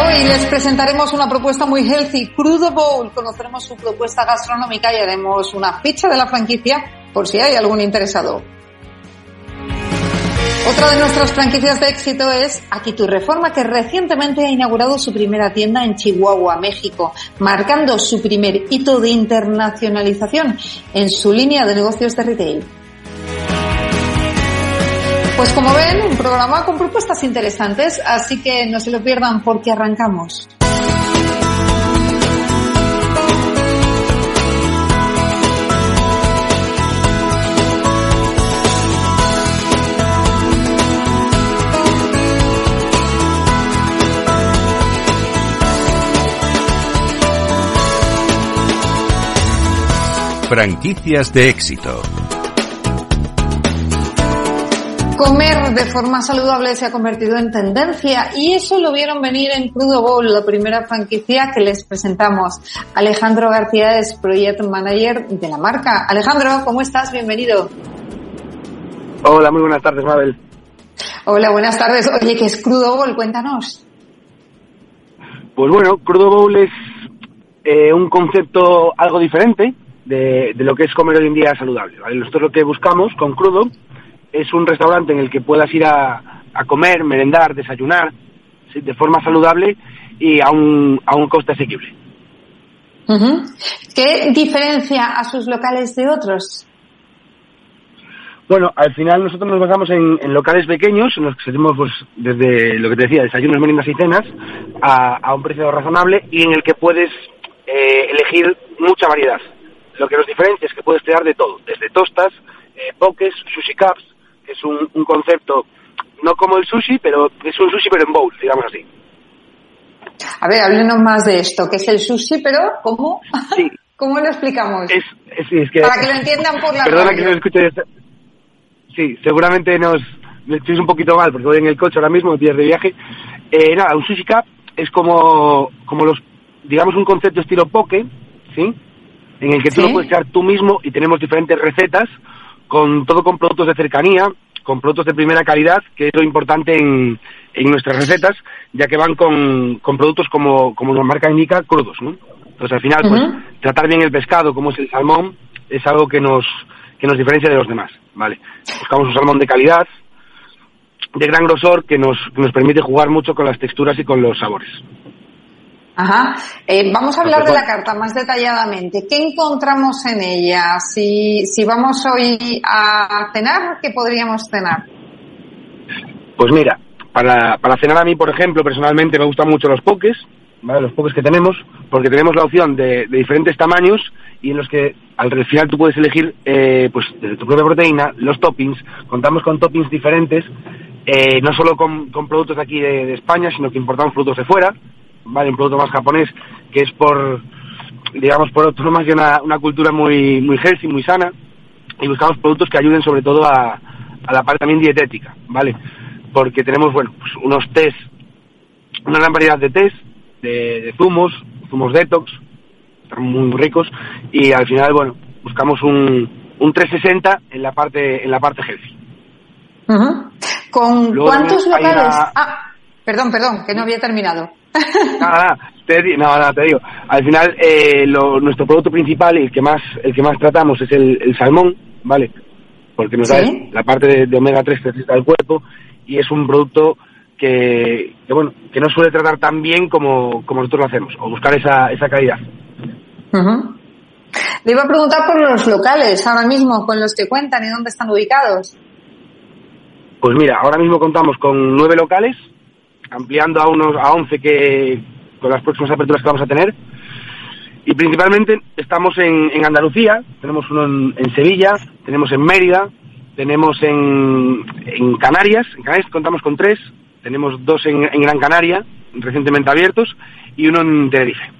Hoy les presentaremos una propuesta muy healthy, Crudo Bowl. Conoceremos su propuesta gastronómica y haremos una ficha de la franquicia por si hay algún interesado. Otra de nuestras franquicias de éxito es Aquí Reforma, que recientemente ha inaugurado su primera tienda en Chihuahua, México, marcando su primer hito de internacionalización en su línea de negocios de retail. Pues como ven, un programa con propuestas interesantes, así que no se lo pierdan porque arrancamos. Franquicias de éxito. Comer de forma saludable se ha convertido en tendencia y eso lo vieron venir en Crudo Bowl, la primera franquicia que les presentamos. Alejandro García es Project Manager de la marca. Alejandro, ¿cómo estás? Bienvenido. Hola, muy buenas tardes, Mabel. Hola, buenas tardes. Oye, ¿qué es Crudo Bowl? Cuéntanos. Pues bueno, Crudo Bowl es eh, un concepto algo diferente de, de, lo que es comer hoy en día saludable. ¿vale? Nosotros lo que buscamos con Crudo es un restaurante en el que puedas ir a, a comer, merendar, desayunar, ¿sí? de forma saludable y a un, a un coste asequible. ¿Qué diferencia a sus locales de otros? Bueno, al final nosotros nos basamos en, en locales pequeños, en los que servimos pues, desde lo que te decía, desayunos, meriendas y cenas, a, a un precio razonable y en el que puedes eh, elegir mucha variedad. Lo que nos diferencia es que puedes crear de todo, desde tostas, eh, pokés, sushi cups, es un, un, concepto no como el sushi, pero es un sushi pero en bowl, digamos así. A ver, háblenos más de esto, que es el sushi, pero ¿cómo? Sí. ¿Cómo lo explicamos? Es, es, es que, Para que lo entiendan por la Perdona radio. que no escuche. Sí, seguramente nos estoy un poquito mal porque voy en el coche ahora mismo, me pillas de viaje. Eh, nada, un sushi cup es como, como los, digamos, un concepto estilo poke, ¿sí? En el que tú ¿Sí? lo puedes crear tú mismo y tenemos diferentes recetas con todo con productos de cercanía, con productos de primera calidad, que es lo importante en, en nuestras recetas, ya que van con, con productos como, como la marca indica, crudos, ¿no? Entonces al final, pues, Uh -huh. tratar bien el pescado, como es el salmón, es algo que nos, que nos diferencia de los demás, ¿vale? Buscamos un salmón de calidad, de gran grosor, que nos, que nos permite jugar mucho con las texturas y con los sabores. Ajá. Eh, vamos a hablar de la carta más detalladamente. ¿Qué encontramos en ella? Si, si vamos hoy a cenar, ¿qué podríamos cenar? Pues mira, para, para cenar a mí, por ejemplo, personalmente me gustan mucho los pokés, ¿vale? los pokés que tenemos, porque tenemos la opción de, de diferentes tamaños y en los que al final tú puedes elegir eh, pues desde tu propia proteína, los toppings, contamos con toppings diferentes, eh, no solo con, con productos de aquí de, de España, sino que importamos productos de fuera, vale, un producto más japonés que es por, digamos, por otro más que una, una cultura muy, muy healthy, muy sana, y buscamos productos que ayuden sobre todo a, a la parte también dietética, ¿vale? Porque tenemos, bueno, pues unos tés, una gran variedad de tés, de, de zumos, zumos detox, están muy ricos, y al final, bueno, buscamos un, un 360 en la parte, en la parte healthy. Uh -huh. ¿Con Luego cuántos locales? una- Ah, perdón, perdón, que no había terminado. Nada, nada, te, di- nada, nada, te digo. Al final, eh, lo- nuestro producto principal y el que más, el que más tratamos es el, el salmón, ¿vale? Porque nos da Sí. la parte de, de omega 3 que necesita el cuerpo y es un producto que, que, bueno, que no suele tratar tan bien como, como nosotros lo hacemos, o buscar esa, esa calidad. Uh -huh. Le iba a preguntar por los locales ahora mismo con los que cuentan y dónde están ubicados. Pues mira, ahora mismo contamos con nueve locales, ampliando a unos a 11 que con las próximas aperturas que vamos a tener. Y principalmente estamos en, en Andalucía, tenemos uno en, en Sevilla, tenemos en Mérida, tenemos en, en Canarias, en Canarias contamos con tres, tenemos dos en, en Gran Canaria, recientemente abiertos, y uno en Tenerife.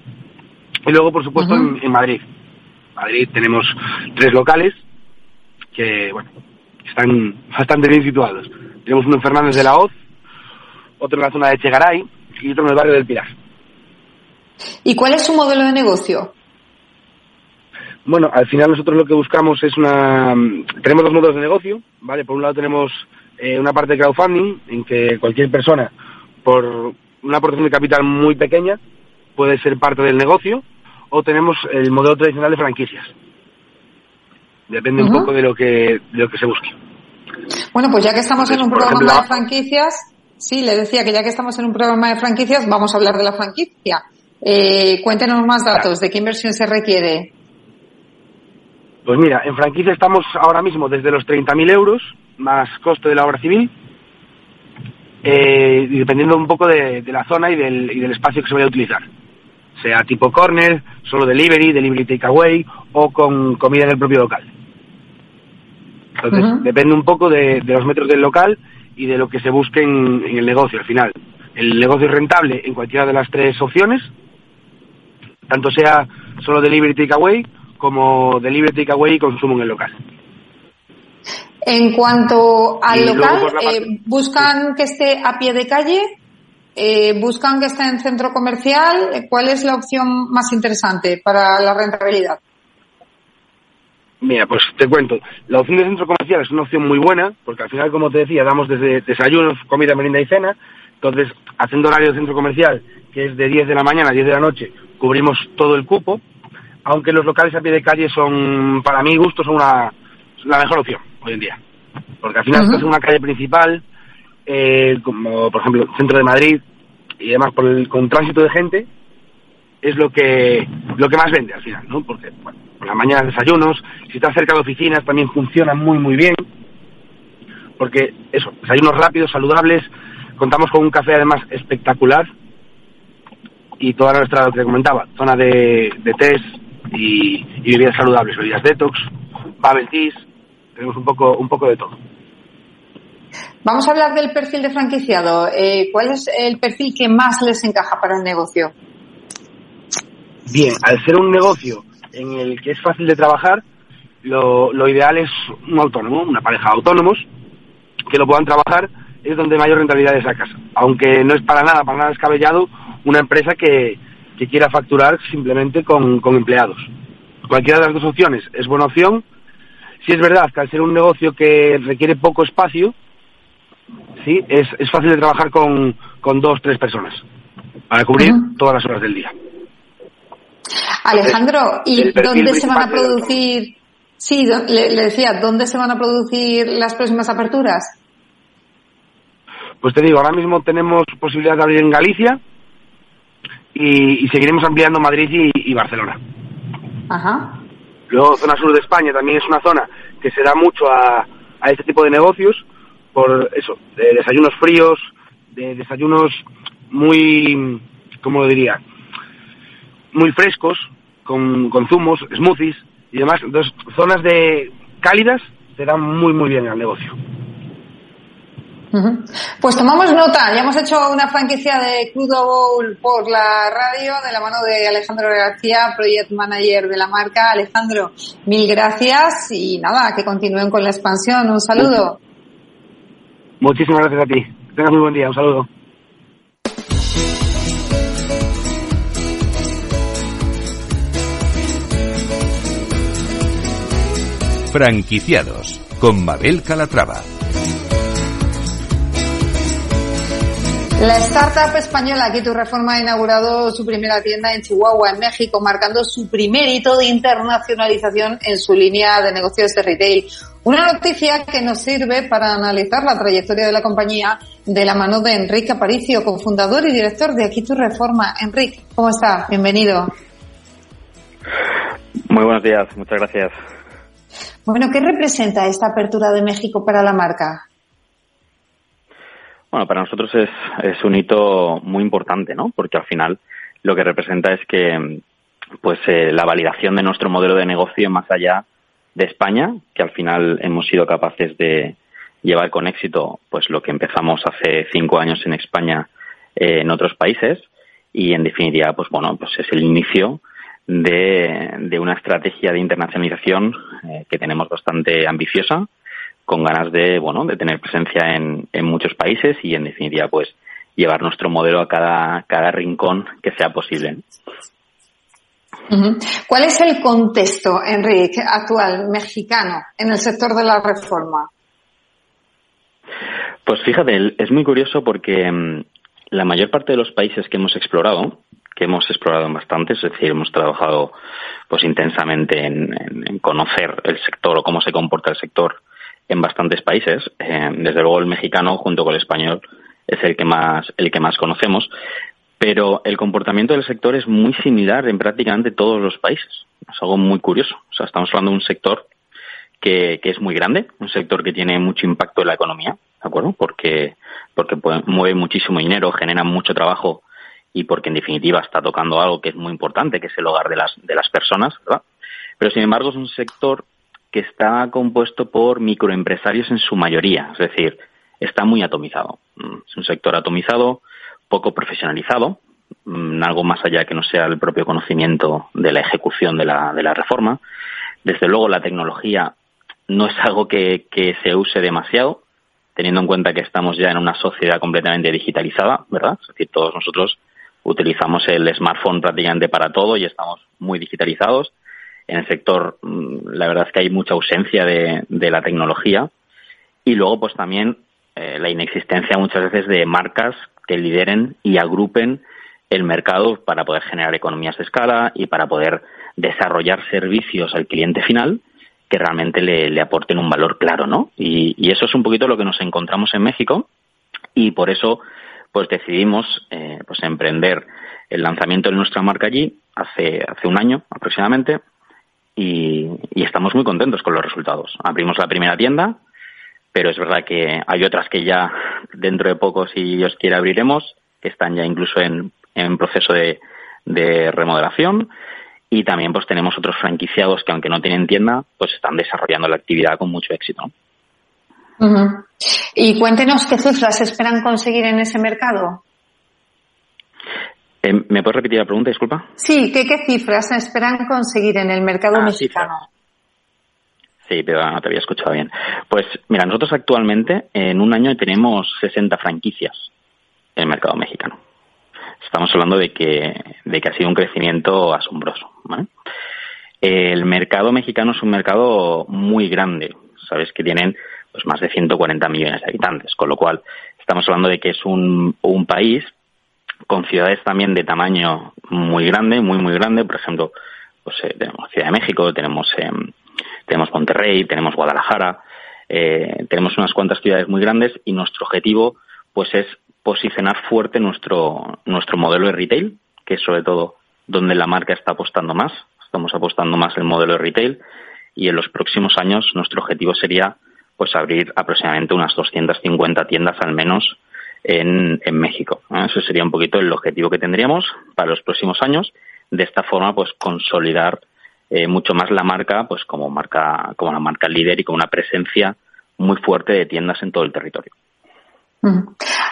Y luego, por supuesto, en Madrid. Madrid tenemos tres locales que, bueno, están bastante bien situados. Tenemos uno en Fernández de la Hoz, otro en la zona de Chegaray y otro en el barrio del Pilar. ¿Y cuál es su modelo de negocio? Bueno, al final nosotros lo que buscamos es una... Tenemos dos modelos de negocio, ¿vale? Por un lado tenemos eh, una parte de crowdfunding, en que cualquier persona, por una aportación de capital muy pequeña, puede ser parte del negocio, o tenemos el modelo tradicional de franquicias. Depende un poco de lo que, de lo que se busque. Bueno, pues ya que estamos en un programa de franquicias, sí, le decía que ya que estamos en un programa de franquicias, vamos a hablar de la franquicia. Eh, cuéntenos más datos, ¿de qué inversión se requiere? Pues mira, en franquicia estamos ahora mismo desde los 30.000 euros, más coste de la obra civil, eh, dependiendo un poco de, la zona y del, y del, espacio que se vaya a utilizar. Sea tipo corner, solo delivery, delivery takeaway o con comida en el propio local. Entonces, depende un poco de, los metros del local y de lo que se busque en, el negocio al final. El negocio es rentable en cualquiera de las tres opciones, tanto sea solo delivery takeaway como delivery takeaway y consumo en el local. En cuanto al local, eh, ¿buscan que esté a pie de calle? Eh, ¿Buscan que esté en centro comercial? ¿Cuál es la opción más interesante para la rentabilidad? Mira, pues te cuento. La opción de centro comercial es una opción muy buena, porque al final, como te decía, damos desde desayunos, comida, merienda y cena. Entonces, haciendo horario de centro comercial, que es de 10 de la mañana a 10 de la noche, cubrimos todo el cupo. Aunque los locales a pie de calle son, para mi gusto, son una, la mejor opción hoy en día. Porque al final, estás en una calle principal, eh, como por ejemplo el centro de Madrid, y además por el, con tránsito de gente, es lo que, lo que más vende al final, ¿no? Porque, bueno, por la mañana desayunos, si estás cerca de oficinas también funcionan muy muy bien, porque eso, desayunos rápidos, saludables, contamos con un café además espectacular y toda nuestra, lo que comentaba, zona de, de test y, bebidas saludables, bebidas detox, bubble teas, tenemos un poco, un poco de todo. Vamos a hablar del perfil de franquiciado. Eh, ¿Cuál es el perfil que más les encaja para el negocio? Bien, al ser un negocio en el que es fácil de trabajar, lo, lo ideal es un autónomo, una pareja de autónomos que lo puedan trabajar, es donde mayor rentabilidad le sacas. Aunque no es para nada, para nada descabellado, una empresa que, que quiera facturar simplemente con, con empleados. Cualquiera de las dos opciones es buena opción. Si es verdad que al ser un negocio que requiere poco espacio, sí, es, es fácil de trabajar con, con dos, tres personas para cubrir todas las horas del día. Alejandro, ¿y dónde se van a producir? Sí, le, decía, ¿dónde se van a producir las próximas aperturas? Pues te digo, ahora mismo tenemos posibilidad de abrir en Galicia y, seguiremos ampliando Madrid y, Barcelona. Ajá. Luego, zona sur de España también es una zona que se da mucho a, a este tipo de negocios por eso, de desayunos fríos, de desayunos muy, ¿cómo lo diría? Muy frescos, con, con zumos, smoothies y demás. Entonces, zonas de cálidas te dan muy, muy bien al negocio. Pues tomamos nota, ya hemos hecho una franquicia de Crudo Bowl por la radio de la mano de Alejandro García, Project Manager de la marca. Alejandro, mil gracias y nada, que continúen con la expansión. Un saludo. Muchísimas gracias a ti. Que tengas muy buen día. Un saludo. Franquiciados con Mabel Calatrava. La startup española tu Reforma ha inaugurado su primera tienda en Chihuahua, en México, marcando su primer hito de internacionalización en su línea de negocios de retail. Una noticia que nos sirve para analizar la trayectoria de la compañía de la mano de Enrique Aparicio, cofundador y director de tu Reforma. Enrique, ¿cómo está? Bienvenido. Muy buenos días, muchas gracias. Bueno, ¿qué representa esta apertura de México para la marca? Bueno, para nosotros es, es un hito muy importante, ¿no? Porque al final lo que representa es que pues eh, la validación de nuestro modelo de negocio más allá de España, que al final hemos sido capaces de llevar con éxito pues lo que empezamos hace cinco años en España eh, en otros países y en definitiva pues bueno pues es el inicio de, una estrategia de internacionalización eh, que tenemos bastante ambiciosa, con ganas de, bueno, de tener presencia en, en muchos países y, en definitiva, pues, llevar nuestro modelo a cada, cada rincón que sea posible. ¿Cuál es el contexto, Enrique, actual mexicano en el sector de la reforma? Pues fíjate, es muy curioso porque mm, la mayor parte de los países que hemos explorado, que hemos explorado bastante, es decir, hemos trabajado pues intensamente en, conocer el sector o cómo se comporta el sector en bastantes países. Eh, desde luego el mexicano junto con el español es el que más el que más conocemos, pero el comportamiento del sector es muy similar en prácticamente todos los países. Es algo muy curioso. O sea, estamos hablando de un sector que, que es muy grande, un sector que tiene mucho impacto en la economía, ¿de acuerdo? Porque, porque mueve muchísimo dinero, genera mucho trabajo y porque en definitiva está tocando algo que es muy importante, que es el hogar de las, de las personas, ¿verdad? Pero sin embargo es un sector que está compuesto por microempresarios en su mayoría, es decir, está muy atomizado. Mm, es un sector atomizado, poco profesionalizado, mm, algo más allá que no sea el propio conocimiento de la ejecución de la, de la reforma. Desde luego la tecnología no es algo que, que se use demasiado, teniendo en cuenta que estamos ya en una sociedad completamente digitalizada, ¿verdad? Es decir, todos nosotros utilizamos el smartphone prácticamente para todo y estamos muy digitalizados. En el sector, mm, la verdad es que hay mucha ausencia de, la tecnología. Y luego, pues también eh, la inexistencia muchas veces de marcas que lideren y agrupen el mercado para poder generar economías de escala y para poder desarrollar servicios al cliente final que realmente le, aporten un valor claro, ¿no? Y, y, eso es un poquito lo que nos encontramos en México y por eso pues decidimos eh, pues emprender el lanzamiento de nuestra marca allí hace, hace un año aproximadamente y, estamos muy contentos con los resultados. Abrimos la primera tienda, pero es verdad que hay otras que ya dentro de poco, si Dios quiere, abriremos, que están ya incluso en, en proceso de, de remodelación y también pues tenemos otros franquiciados que aunque no tienen tienda, pues están desarrollando la actividad con mucho éxito. Y cuéntenos qué cifras esperan conseguir en ese mercado. Eh, ¿Me puedes repetir la pregunta, disculpa? Sí, ¿qué, qué cifras esperan conseguir en el mercado ah, mexicano? Sí, pero no te había escuchado bien. Pues mira, nosotros actualmente en un año tenemos 60 franquicias en el mercado mexicano. Estamos hablando de que, de que ha sido un crecimiento asombroso. El mercado mexicano es un mercado muy grande. Sabes que tienen pues más de 140 millones de habitantes, con lo cual estamos hablando de que es un, un país con ciudades también de tamaño muy grande, muy muy grande, por ejemplo, pues eh, tenemos Ciudad de México, tenemos eh, tenemos Monterrey, tenemos Guadalajara, eh, tenemos unas cuantas ciudades muy grandes y nuestro objetivo pues es posicionar fuerte nuestro nuestro modelo de retail, que es sobre todo donde la marca está apostando más, estamos apostando más el modelo de retail y en los próximos años nuestro objetivo sería pues abrir aproximadamente unas 250 tiendas al menos en, México. Eso sería un poquito el objetivo que tendríamos para los próximos años. De esta forma, pues consolidar eh, mucho más la marca, pues como marca, como la marca líder y con una presencia muy fuerte de tiendas en todo el territorio.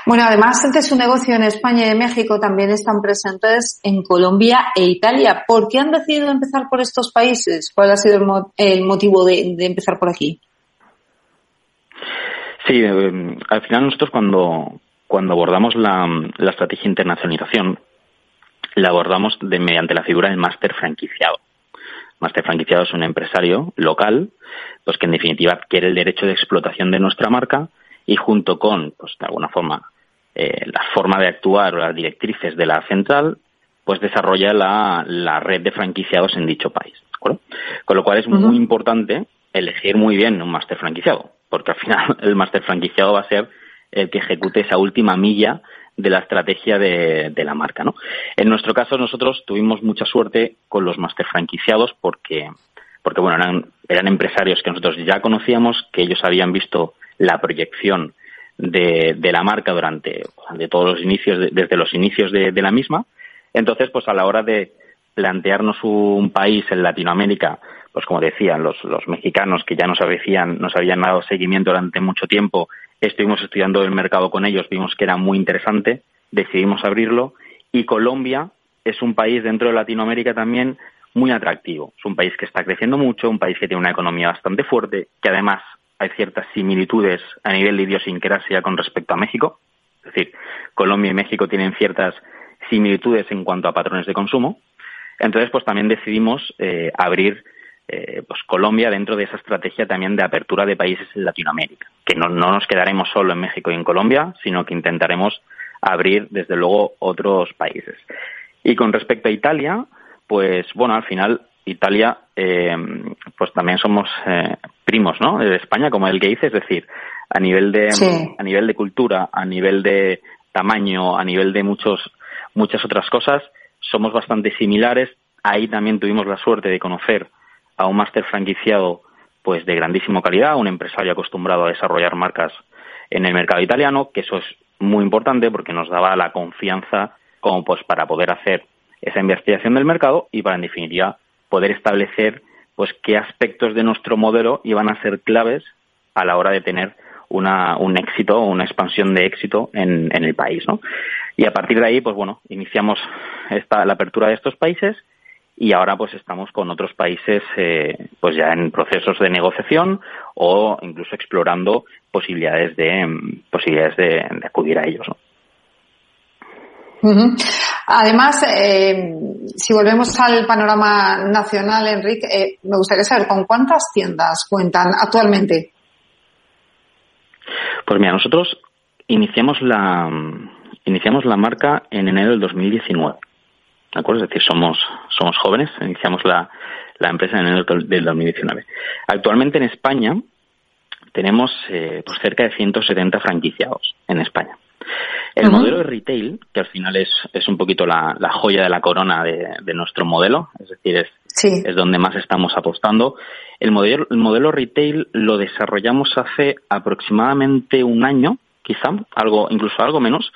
Bueno, además de su negocio en España y en México, también están presentes en Colombia e Italia. ¿Por qué han decidido empezar por estos países? ¿Cuál ha sido el, motivo de empezar por aquí? Sí, eh, al final nosotros cuando, cuando abordamos la, la estrategia de internacionalización, la abordamos de, mediante la figura del máster franquiciado. Máster franquiciado es un empresario local, pues que en definitiva adquiere el derecho de explotación de nuestra marca y junto con, pues de alguna forma, eh, la forma de actuar o las directrices de la central, pues desarrolla la, la red de franquiciados en dicho país. Con lo cual es muy importante elegir muy bien un máster franquiciado porque al final el máster franquiciado va a ser el que ejecute esa última milla de la estrategia de, la marca. ¿no? En nuestro caso, nosotros tuvimos mucha suerte con los máster franquiciados porque, porque bueno, eran, eran empresarios que nosotros ya conocíamos, que ellos habían visto la proyección de, de la marca durante de todos los inicios, desde los inicios de, de la misma. Entonces, pues a la hora de plantearnos un país en Latinoamérica pues como decían los, mexicanos que ya nos habían, nos habían dado seguimiento durante mucho tiempo, estuvimos estudiando el mercado con ellos, vimos que era muy interesante, decidimos abrirlo y Colombia es un país dentro de Latinoamérica también muy atractivo. Es un país que está creciendo mucho, un país que tiene una economía bastante fuerte, que además hay ciertas similitudes a nivel de idiosincrasia con respecto a México. Es decir, Colombia y México tienen ciertas similitudes en cuanto a patrones de consumo. Entonces, pues también decidimos eh, abrir eh, pues Colombia dentro de esa estrategia también de apertura de países en Latinoamérica, que no, no nos quedaremos solo en México y en Colombia, sino que intentaremos abrir desde luego otros países. Y con respecto a Italia, pues bueno, al final Italia, eh, pues también somos eh, primos, ¿no? De España, como el que dice, es decir, a nivel de a nivel de cultura, a nivel de tamaño, a nivel de muchos muchas otras cosas, somos bastante similares. Ahí también tuvimos la suerte de conocer a un máster franquiciado, pues de grandísima calidad, un empresario acostumbrado a desarrollar marcas en el mercado italiano, que eso es muy importante porque nos daba la confianza como pues para poder hacer esa investigación del mercado y para en definitiva poder establecer pues qué aspectos de nuestro modelo iban a ser claves a la hora de tener una, un éxito o una expansión de éxito en, en el país, ¿no? Y a partir de ahí, pues bueno, iniciamos esta, la apertura de estos países y ahora pues estamos con otros países eh, pues ya en procesos de negociación o incluso explorando posibilidades de mm, posibilidades de, acudir a ellos ¿no? Además, eh, si volvemos al panorama nacional, Enrique, eh, me gustaría saber con cuántas tiendas cuentan actualmente. Pues mira, nosotros iniciamos la iniciamos la marca en enero del 2019. ¿De acuerdo? Es decir, somos, somos jóvenes, iniciamos la, la empresa en enero del 2019. Actualmente en España tenemos eh, pues cerca de 170 franquiciados en España. El modelo de retail, que al final es, es un poquito la, la joya de la corona de, de, nuestro modelo, es decir, es, es donde más estamos apostando. El modelo, el modelo retail lo desarrollamos hace aproximadamente un año quizá, algo, incluso algo menos,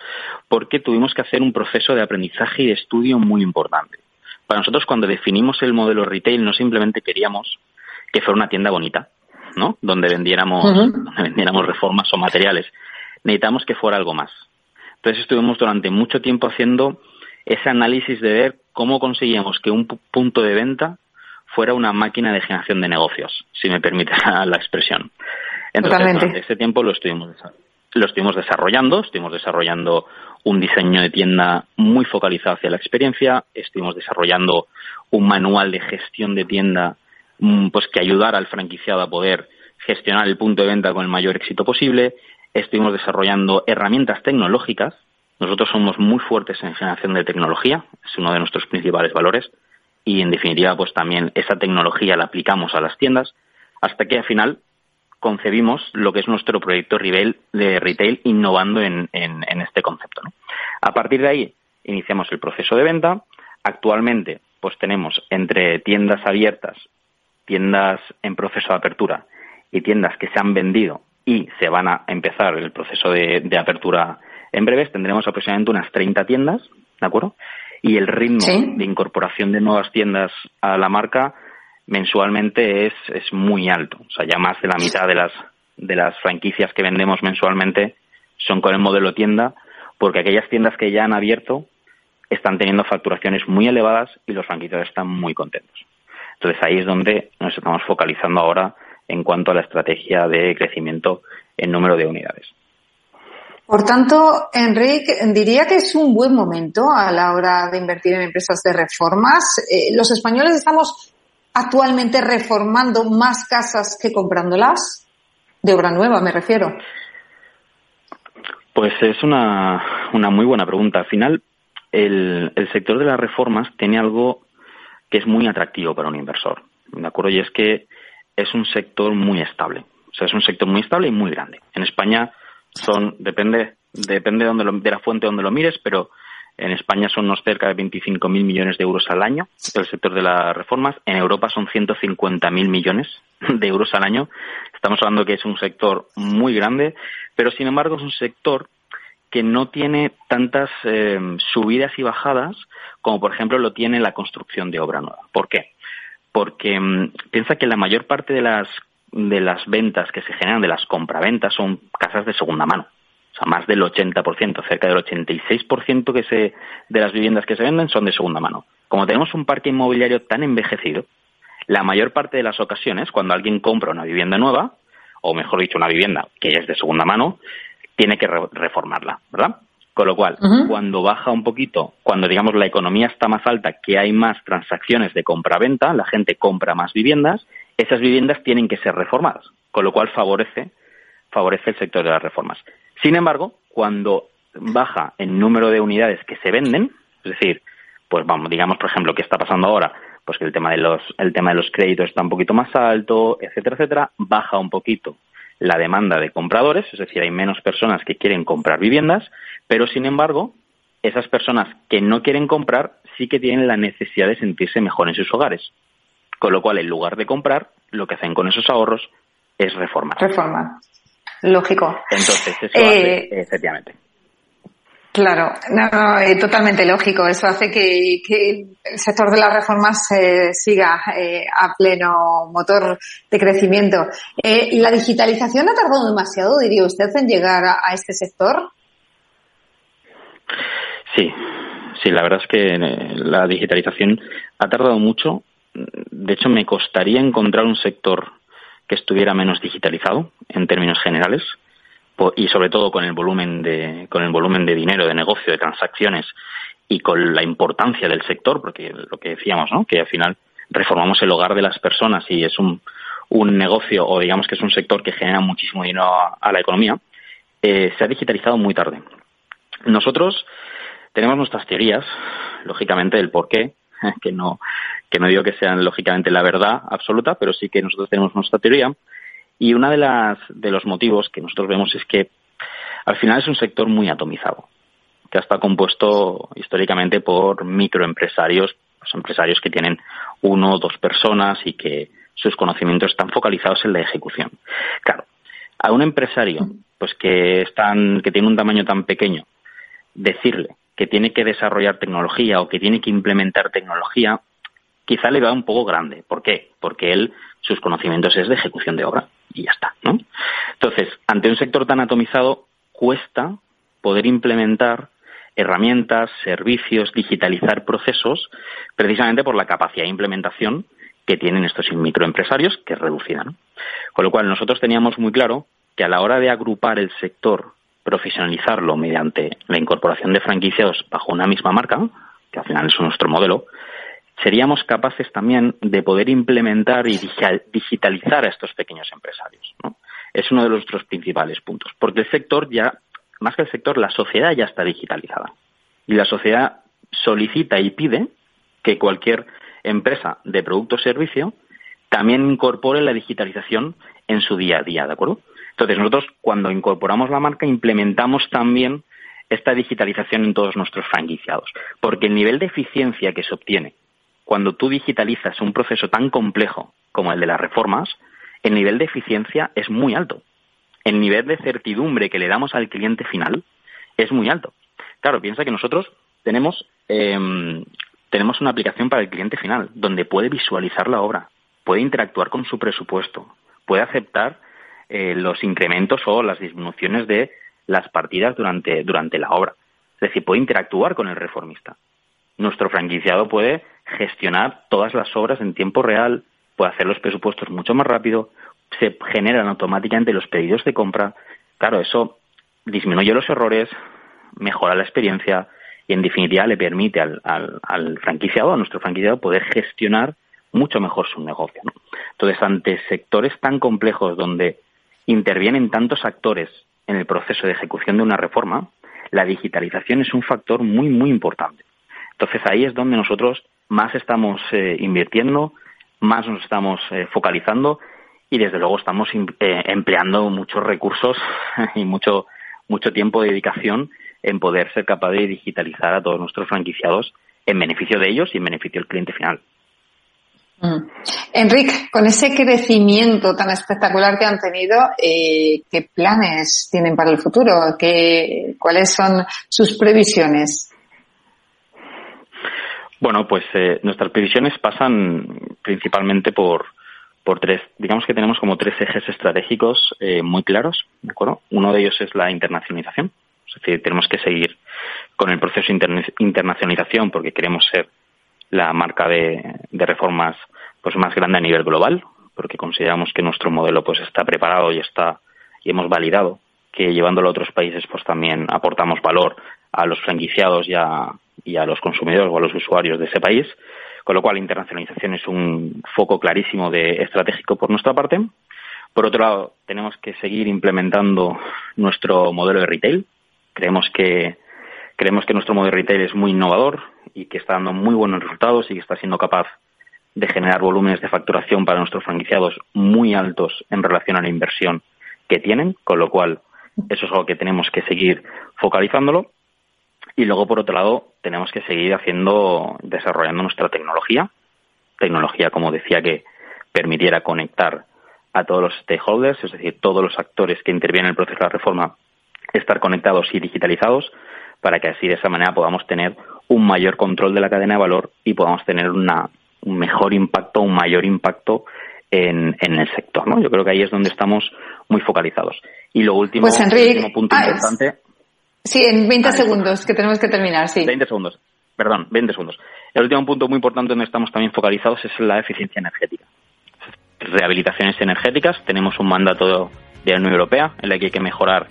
porque tuvimos que hacer un proceso de aprendizaje y de estudio muy importante. Para nosotros, cuando definimos el modelo retail, no simplemente queríamos que fuera una tienda bonita, ¿no? Donde vendiéramos, donde vendiéramos reformas o materiales. Necesitamos que fuera algo más. Entonces estuvimos durante mucho tiempo haciendo ese análisis de ver cómo conseguíamos que un punto de venta fuera una máquina de generación de negocios, si me permite la expresión. Entonces, durante ese tiempo lo estuvimos lo estuvimos desarrollando, estuvimos desarrollando un diseño de tienda muy focalizado hacia la experiencia, estuvimos desarrollando un manual de gestión de tienda mm, pues que ayudara al franquiciado a poder gestionar el punto de venta con el mayor éxito posible, estuvimos desarrollando herramientas tecnológicas, nosotros somos muy fuertes en generación de tecnología, es uno de nuestros principales valores, y en definitiva pues también esa tecnología la aplicamos a las tiendas, hasta que al final concebimos lo que es nuestro proyecto de retail innovando en, este concepto. A partir de ahí iniciamos el proceso de venta. Actualmente pues tenemos entre tiendas abiertas, tiendas en proceso de apertura y tiendas que se han vendido y se van a empezar el proceso de, apertura en breves, tendremos aproximadamente unas 30 tiendas, ¿de acuerdo? Y el ritmo de incorporación de nuevas tiendas a la marca mensualmente es, es muy alto. O sea, ya más de la mitad de las, de las franquicias que vendemos mensualmente son con el modelo tienda, porque aquellas tiendas que ya han abierto están teniendo facturaciones muy elevadas y los franquiciados están muy contentos. Entonces ahí es donde nos estamos focalizando ahora en cuanto a la estrategia de crecimiento en número de unidades. Por tanto, Enrique, diría que es un buen momento a la hora de invertir en empresas de reformas. Eh, los españoles estamos actualmente reformando más casas que comprándolas? De obra nueva, me refiero. Pues es una, una muy buena pregunta. Al final, el, el sector de las reformas tiene algo que es muy atractivo para un inversor. ¿De acuerdo? Y es que es un sector muy estable. O sea, es un sector muy estable y muy grande. En España son, depende, depende de, donde de la fuente donde lo mires, pero en España son unos cerca de 25.000 millones de euros al año el sector de las reformas. En Europa son 150.000 millones de euros al año. Estamos hablando que es un sector muy grande, pero sin embargo es un sector que no tiene tantas eh, subidas y bajadas como, por ejemplo, lo tiene la construcción de obra nueva. ¿Por qué? Porque mm, piensa que la mayor parte de las, de las ventas que se generan, de las compraventas, son casas de segunda mano o sea, más del 80%, cerca del 86% que se, de las viviendas que se venden son de segunda mano. como tenemos un parque inmobiliario tan envejecido, la mayor parte de las ocasiones, cuando alguien compra una vivienda nueva, o mejor dicho, una vivienda que es de segunda mano, tiene que reformarla, ¿verdad? Con lo cual, cuando baja un poquito, cuando digamos la economía está más alta, que hay más transacciones de compra-venta, la gente compra más viviendas, esas viviendas tienen que ser reformadas, con lo cual favorece, favorece el sector de las reformas. Sin embargo, cuando baja el número de unidades que se venden, es decir, pues vamos, digamos por ejemplo que está pasando ahora, pues que el tema de los, el tema de los créditos está un poquito más alto, etcétera, etcétera, baja un poquito la demanda de compradores, es decir, hay menos personas que quieren comprar viviendas, pero sin embargo, esas personas que no quieren comprar sí que tienen la necesidad de sentirse mejor en sus hogares. Con lo cual, en lugar de comprar, lo que hacen con esos ahorros es reformar. Reformar. Lógico. Entonces, eso hace, eh, efectivamente. Claro, no, eh, totalmente lógico. Eso hace que, el sector de las reformas eh, siga eh, a pleno motor de crecimiento. ¿La digitalización ha tardado demasiado, diría usted, en llegar a, este sector? Sí, sí, la verdad es que la digitalización ha tardado mucho. De hecho, me costaría encontrar un sector que estuviera menos digitalizado en términos generales y sobre todo con el volumen de con el volumen de dinero de negocio de transacciones y con la importancia del sector porque lo que decíamos no que al final reformamos el hogar de las personas y es un, un negocio o digamos que es un sector que genera muchísimo dinero a, la economía eh, se ha digitalizado muy tarde. Nosotros tenemos nuestras teorías lógicamente del por qué que no que no digo que sean lógicamente la verdad absoluta pero sí que nosotros tenemos nuestra teoría y uno de, las, de los motivos que nosotros vemos es que al final es un sector muy atomizado, que está compuesto históricamente por microempresarios, pues empresarios que tienen uno o dos personas y que sus conocimientos están focalizados en la ejecución. Claro, a un empresario pues que, están, que tiene un tamaño tan pequeño, decirle que tiene que desarrollar tecnología o que tiene que implementar tecnología, quizá le va un poco grande. ¿Por qué? Porque él, sus conocimientos es de ejecución de obra y ya está, ¿no? Entonces, ante un sector tan atomizado, cuesta poder implementar herramientas, servicios, digitalizar procesos, precisamente por la capacidad de implementación que tienen estos microempresarios, que es reducida. Con lo cual, nosotros teníamos muy claro que a la hora de agrupar el sector, profesionalizarlo mediante la incorporación de franquiciados bajo una misma marca, que al final es nuestro modelo, seríamos capaces también de poder implementar y digitalizar a estos pequeños empresarios. ¿no? Es uno de nuestros principales puntos, porque el sector ya, más que el sector, la sociedad ya está digitalizada. Y la sociedad solicita y pide que cualquier empresa de producto o servicio también incorpore la digitalización en su día a día, ¿de acuerdo? Entonces, nosotros cuando incorporamos la marca implementamos también esta digitalización en todos nuestros franquiciados, porque el nivel de eficiencia que se obtiene cuando tú digitalizas un proceso tan complejo como el de las reformas, el nivel de eficiencia es muy alto. El nivel de certidumbre que le damos al cliente final es muy alto. Claro, piensa que nosotros tenemos, em, tenemos una aplicación para el cliente final, donde puede visualizar la obra, puede interactuar con su presupuesto, puede aceptar eh, los incrementos o las disminuciones de las partidas durante, durante la obra. Es decir, puede interactuar con el reformista. Nuestro franquiciado puede gestionar todas las obras en tiempo real, puede hacer los presupuestos mucho más rápido, se generan automáticamente los pedidos de compra. Claro, eso disminuye los errores, mejora la experiencia y, en definitiva, le permite al, al, franquiciado, a nuestro franquiciado, poder gestionar mucho mejor su negocio. Entonces, ante sectores tan complejos donde intervienen tantos actores en el proceso de ejecución de una reforma, la digitalización es un factor muy, muy importante. Entonces, ahí es donde nosotros más estamos eh, invirtiendo, más nos estamos eh, focalizando y desde luego estamos eh, empleando muchos recursos y mucho mucho tiempo de dedicación en poder ser capaz de digitalizar a todos nuestros franquiciados en beneficio de ellos y en beneficio del cliente final. Enrique, con ese crecimiento tan espectacular que han tenido, ¿qué planes tienen para el futuro? ¿Qué, ¿Cuáles son sus previsiones? Bueno, pues eh, nuestras previsiones pasan principalmente por, por tres, digamos que tenemos como tres ejes estratégicos eh, muy claros, ¿de acuerdo? Uno de ellos es la internacionalización, es decir, tenemos que seguir con el proceso de internacionalización porque queremos ser la marca de, reformas pues más grande a nivel global, porque consideramos que nuestro modelo pues está preparado y está y hemos validado que llevándolo a otros países pues también aportamos valor a los franquiciados y a, y a los consumidores o a los usuarios de ese país, con lo cual la internacionalización es un foco clarísimo de estratégico por nuestra parte. Por otro lado, tenemos que seguir implementando nuestro modelo de retail. Creemos que creemos que nuestro modelo de retail es muy innovador y que está dando muy buenos resultados y que está siendo capaz de generar volúmenes de facturación para nuestros franquiciados muy altos en relación a la inversión que tienen, con lo cual eso es algo que tenemos que seguir focalizándolo. Y luego, por otro lado, tenemos que seguir haciendo, desarrollando nuestra tecnología, tecnología, como decía, que permitiera conectar a todos los stakeholders, es decir, todos los actores que intervienen en el proceso de la reforma, estar conectados y digitalizados, para que así de esa manera podamos tener un mayor control de la cadena de valor y podamos tener una, un mejor impacto, un mayor impacto en, en el sector. ¿no? Yo creo que ahí es donde estamos muy focalizados. Y lo último, pues último punto ah, importante. Sí, en 20 ah, segundos, que tenemos que terminar, sí. 20 segundos, perdón, 20 segundos. El último punto muy importante donde estamos también focalizados es la eficiencia energética. Rehabilitaciones energéticas, tenemos un mandato de la Unión Europea en el que hay que mejorar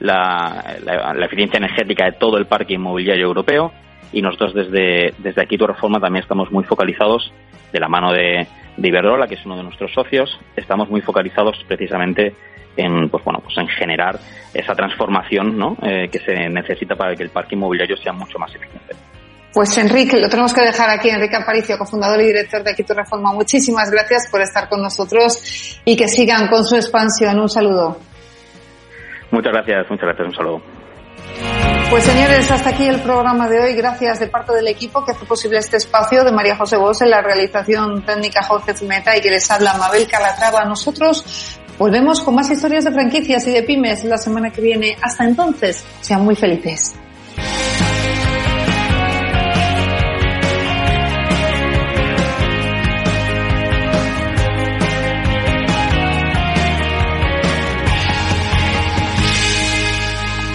la, la, eficiencia energética de todo el parque inmobiliario europeo y nosotros desde, desde aquí tu reforma también estamos muy focalizados de la mano de, de Iberdrola, que es uno de nuestros socios, estamos muy focalizados precisamente en pues bueno pues en generar esa transformación ¿no? Eh, que se necesita para que el parque inmobiliario sea mucho más eficiente. Pues Enrique, lo tenemos que dejar aquí. Enrique Aparicio, cofundador y director de Quito Reforma. Muchísimas gracias por estar con nosotros y que sigan con su expansión. Un saludo. Muchas gracias, muchas gracias. Un saludo. Pues señores, hasta aquí el programa de hoy. Gracias de parte del equipo que hace posible este espacio de María José Bos en la realización técnica Jorge Zumeta y que les habla Mabel Calatrava. Nosotros volvemos con más historias de franquicias y de pymes la semana que viene. Hasta entonces, sean muy felices.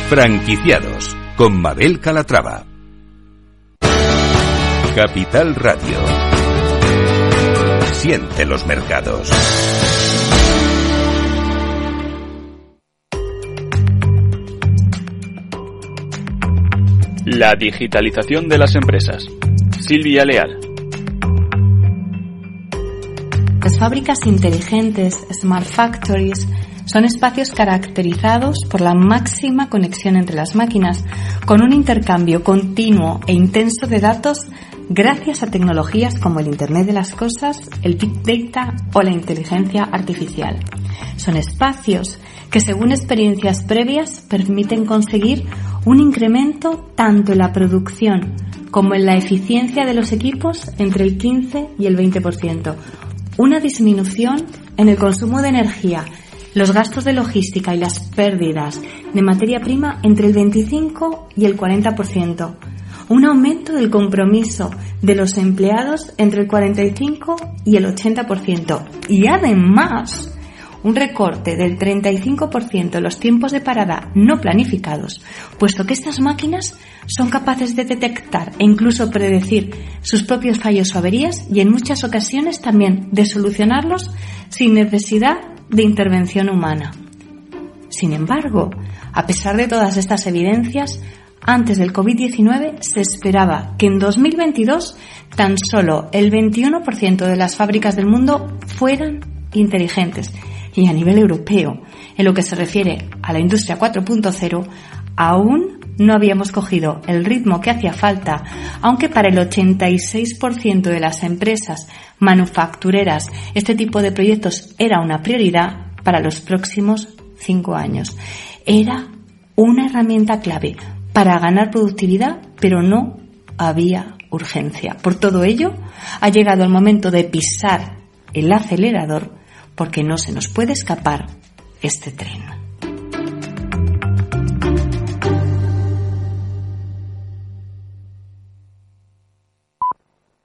Franquiciados con Mabel Calatrava. Capital Radio. Siente los mercados. La digitalización de las empresas. Silvia Leal. Las fábricas inteligentes, smart factories, son espacios caracterizados por la máxima conexión entre las máquinas, con un intercambio continuo e intenso de datos gracias a tecnologías como el Internet de las Cosas, el Big Data o la inteligencia artificial. Son espacios que según experiencias previas permiten conseguir un incremento tanto en la producción como en la eficiencia de los equipos entre el 15 y el 20%, una disminución en el consumo de energía los gastos de logística y las pérdidas de materia prima entre el 25 y el 40%, un aumento del compromiso de los empleados entre el 45 y el 80% y además un recorte del 35% en los tiempos de parada no planificados, puesto que estas máquinas son capaces de detectar e incluso predecir sus propios fallos o averías y en muchas ocasiones también de solucionarlos sin necesidad de intervención humana. Sin embargo, a pesar de todas estas evidencias, antes del COVID-19 se esperaba que en 2022 tan solo el 21% de las fábricas del mundo fueran inteligentes. Y a nivel europeo, en lo que se refiere a la industria 4.0, aún no habíamos cogido el ritmo que hacía falta, aunque para el 86% de las empresas manufactureras este tipo de proyectos era una prioridad para los próximos cinco años. Era una herramienta clave para ganar productividad, pero no había urgencia. Por todo ello, ha llegado el momento de pisar el acelerador porque no se nos puede escapar este tren.